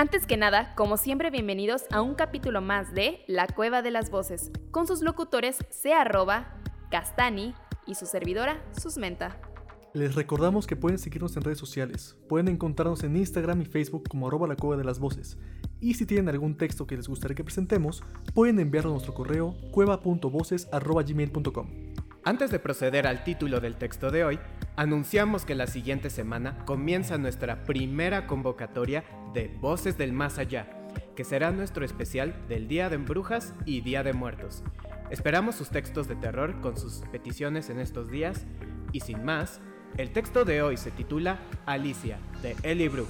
Antes que nada, como siempre, bienvenidos a un capítulo más de La Cueva de las Voces, con sus locutores C. Castani y su servidora, Susmenta. Les recordamos que pueden seguirnos en redes sociales. Pueden encontrarnos en Instagram y Facebook como arroba la cueva de las voces. Y si tienen algún texto que les gustaría que presentemos, pueden enviarlo a nuestro correo cueva.voces.gmail.com. Antes de proceder al título del texto de hoy, anunciamos que la siguiente semana comienza nuestra primera convocatoria de Voces del Más Allá, que será nuestro especial del Día de Brujas y Día de Muertos. Esperamos sus textos de terror con sus peticiones en estos días y sin más, el texto de hoy se titula Alicia, de Ellie Brook,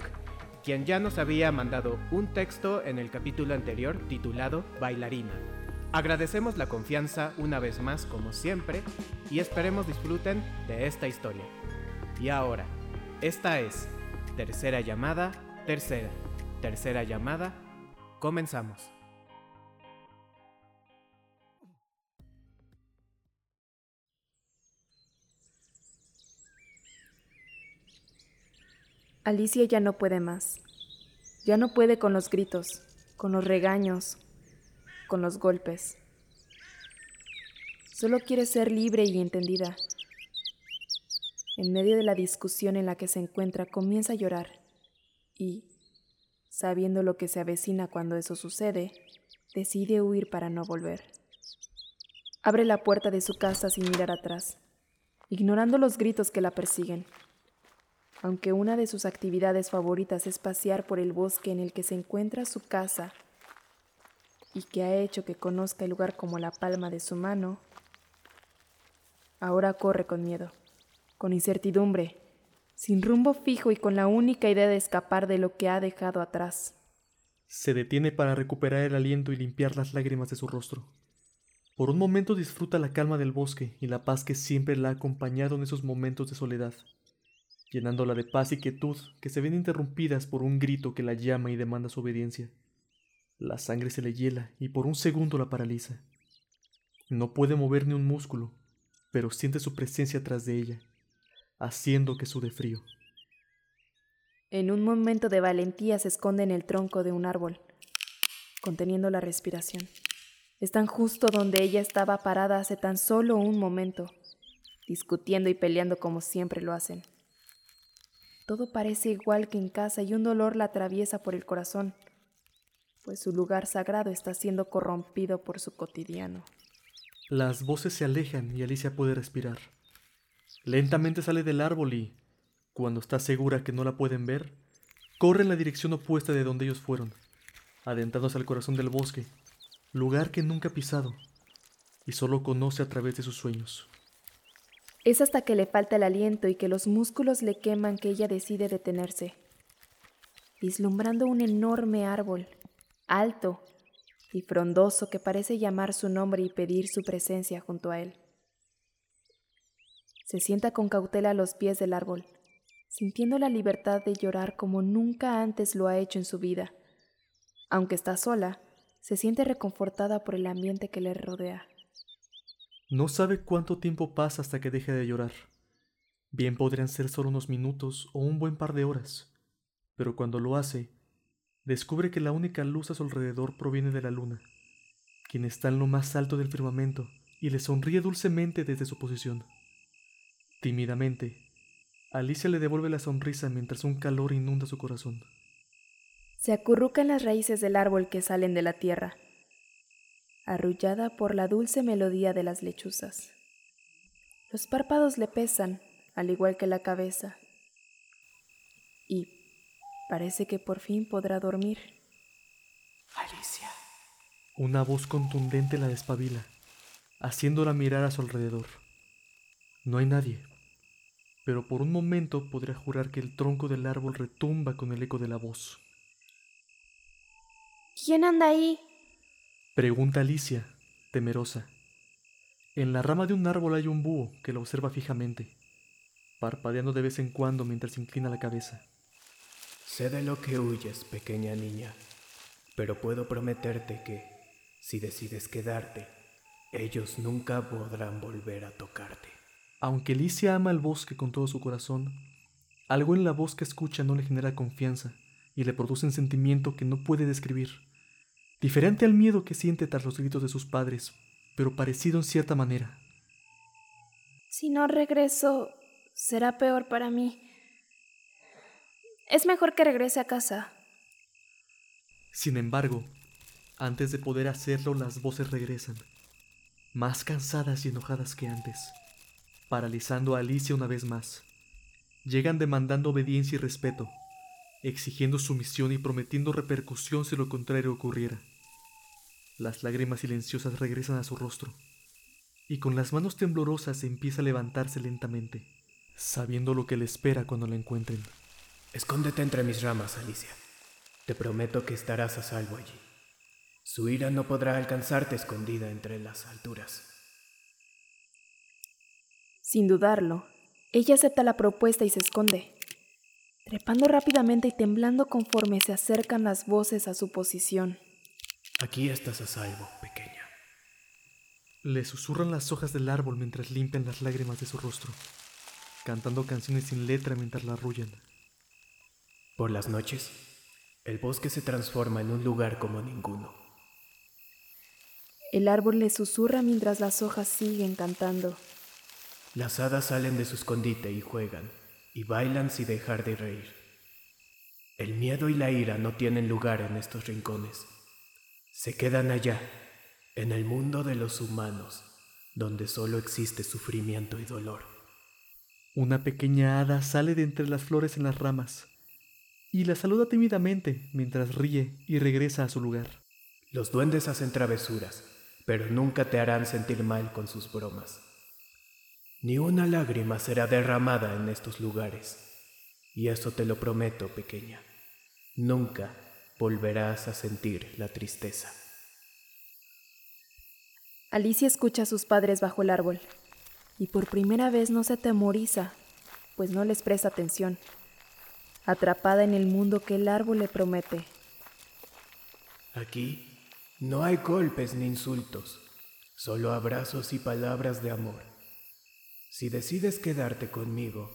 quien ya nos había mandado un texto en el capítulo anterior titulado Bailarina. Agradecemos la confianza una vez más como siempre y esperemos disfruten de esta historia. Y ahora, esta es tercera llamada, tercera, tercera llamada, comenzamos. Alicia ya no puede más. Ya no puede con los gritos, con los regaños, con los golpes. Solo quiere ser libre y entendida. En medio de la discusión en la que se encuentra, comienza a llorar y, sabiendo lo que se avecina cuando eso sucede, decide huir para no volver. Abre la puerta de su casa sin mirar atrás, ignorando los gritos que la persiguen. Aunque una de sus actividades favoritas es pasear por el bosque en el que se encuentra su casa y que ha hecho que conozca el lugar como la palma de su mano, ahora corre con miedo, con incertidumbre, sin rumbo fijo y con la única idea de escapar de lo que ha dejado atrás. Se detiene para recuperar el aliento y limpiar las lágrimas de su rostro. Por un momento disfruta la calma del bosque y la paz que siempre la ha acompañado en esos momentos de soledad, llenándola de paz y quietud que se ven interrumpidas por un grito que la llama y demanda su obediencia. La sangre se le hiela y por un segundo la paraliza. No puede mover ni un músculo, pero siente su presencia tras de ella, haciendo que sude frío. En un momento de valentía se esconde en el tronco de un árbol, conteniendo la respiración. Están justo donde ella estaba parada hace tan solo un momento, discutiendo y peleando como siempre lo hacen. Todo parece igual que en casa y un dolor la atraviesa por el corazón, pues su lugar sagrado está siendo corrompido por su cotidiano. Las voces se alejan y Alicia puede respirar. Lentamente sale del árbol y, cuando está segura que no la pueden ver, corre en la dirección opuesta de donde ellos fueron, adentrándose al corazón del bosque, lugar que nunca ha pisado y solo conoce a través de sus sueños. Es hasta que le falta el aliento y que los músculos le queman que ella decide detenerse, vislumbrando un enorme árbol, alto y frondoso que parece llamar su nombre y pedir su presencia junto a él. Se sienta con cautela a los pies del árbol, sintiendo la libertad de llorar como nunca antes lo ha hecho en su vida. Aunque está sola, se siente reconfortada por el ambiente que le rodea. No sabe cuánto tiempo pasa hasta que deje de llorar. Bien podrían ser solo unos minutos o un buen par de horas, pero cuando lo hace, descubre que la única luz a su alrededor proviene de la luna, quien está en lo más alto del firmamento y le sonríe dulcemente desde su posición. Tímidamente, Alicia le devuelve la sonrisa mientras un calor inunda su corazón. Se acurruca en las raíces del árbol que salen de la tierra, arrullada por la dulce melodía de las lechuzas. Los párpados le pesan, al igual que la cabeza, y parece que por fin podrá dormir. Alicia. Una voz contundente la despabila, haciéndola mirar a su alrededor. No hay nadie, pero por un momento podría jurar que el tronco del árbol retumba con el eco de la voz. ¿Quién anda ahí? Pregunta Alicia, temerosa. En la rama de un árbol hay un búho que la observa fijamente, parpadeando de vez en cuando mientras inclina la cabeza. Sé de lo que huyes, pequeña niña, pero puedo prometerte que, si decides quedarte, ellos nunca podrán volver a tocarte. Aunque Alicia ama el bosque con todo su corazón, algo en la voz que escucha no le genera confianza y le produce un sentimiento que no puede describir, diferente al miedo que siente tras los gritos de sus padres, pero parecido en cierta manera. Si no regreso, será peor para mí. Es mejor que regrese a casa. Sin embargo, antes de poder hacerlo, las voces regresan, más cansadas y enojadas que antes, paralizando a Alicia una vez más. Llegan demandando obediencia y respeto, exigiendo sumisión y prometiendo repercusión si lo contrario ocurriera. Las lágrimas silenciosas regresan a su rostro, y con las manos temblorosas empieza a levantarse lentamente, sabiendo lo que le espera cuando la encuentren. Escóndete entre mis ramas, Alicia. Te prometo que estarás a salvo allí. Su ira no podrá alcanzarte escondida entre las alturas. Sin dudarlo, ella acepta la propuesta y se esconde, trepando rápidamente y temblando conforme se acercan las voces a su posición. Aquí estás a salvo, pequeña. Le susurran las hojas del árbol mientras limpian las lágrimas de su rostro, cantando canciones sin letra mientras la arrullan. Por las noches, el bosque se transforma en un lugar como ninguno. El árbol le susurra mientras las hojas siguen cantando. Las hadas salen de su escondite y juegan, y bailan sin dejar de reír. El miedo y la ira no tienen lugar en estos rincones. Se quedan allá, en el mundo de los humanos, donde solo existe sufrimiento y dolor. Una pequeña hada sale de entre las flores en las ramas y la saluda tímidamente mientras ríe y regresa a su lugar. Los duendes hacen travesuras, pero nunca te harán sentir mal con sus bromas. Ni una lágrima será derramada en estos lugares. Y eso te lo prometo, pequeña. Nunca volverás a sentir la tristeza. Alicia escucha a sus padres bajo el árbol y por primera vez no se atemoriza, pues no les presta atención, atrapada en el mundo que el árbol le promete. Aquí no hay golpes ni insultos, solo abrazos y palabras de amor. Si decides quedarte conmigo,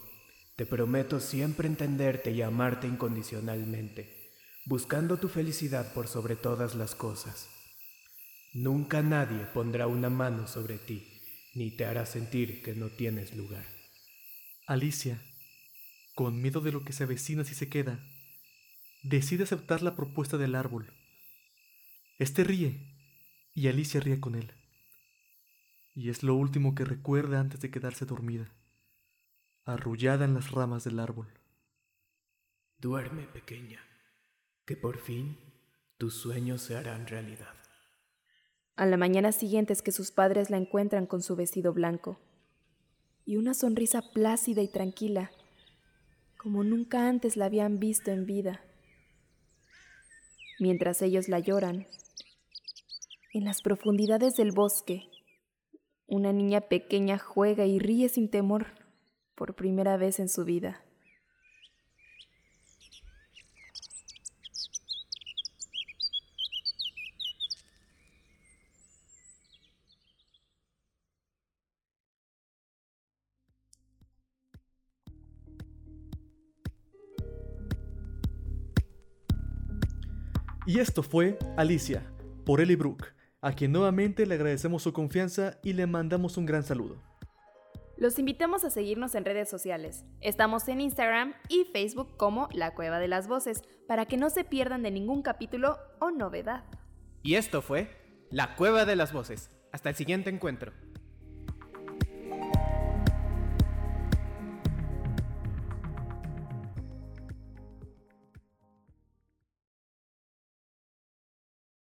te prometo siempre entenderte y amarte incondicionalmente, buscando tu felicidad por sobre todas las cosas. Nunca nadie pondrá una mano sobre ti, ni te hará sentir que no tienes lugar. Alicia, con miedo de lo que se avecina si se queda, decide aceptar la propuesta del árbol. Este ríe y Alicia ríe con él. Y es lo último que recuerda antes de quedarse dormida, arrullada en las ramas del árbol. Duerme, pequeña, que por fin tus sueños se harán realidad. A la mañana siguiente es que sus padres la encuentran con su vestido blanco y una sonrisa plácida y tranquila, como nunca antes la habían visto en vida. Mientras ellos la lloran, en las profundidades del bosque, una niña pequeña juega y ríe sin temor por primera vez en su vida. Y esto fue Alicia, por Ellie Brooke, a quien nuevamente le agradecemos su confianza y le mandamos un gran saludo. Los invitamos a seguirnos en redes sociales. Estamos en Instagram y Facebook como La Cueva de las Voces, para que no se pierdan de ningún capítulo o novedad. Y esto fue La Cueva de las Voces. Hasta el siguiente encuentro.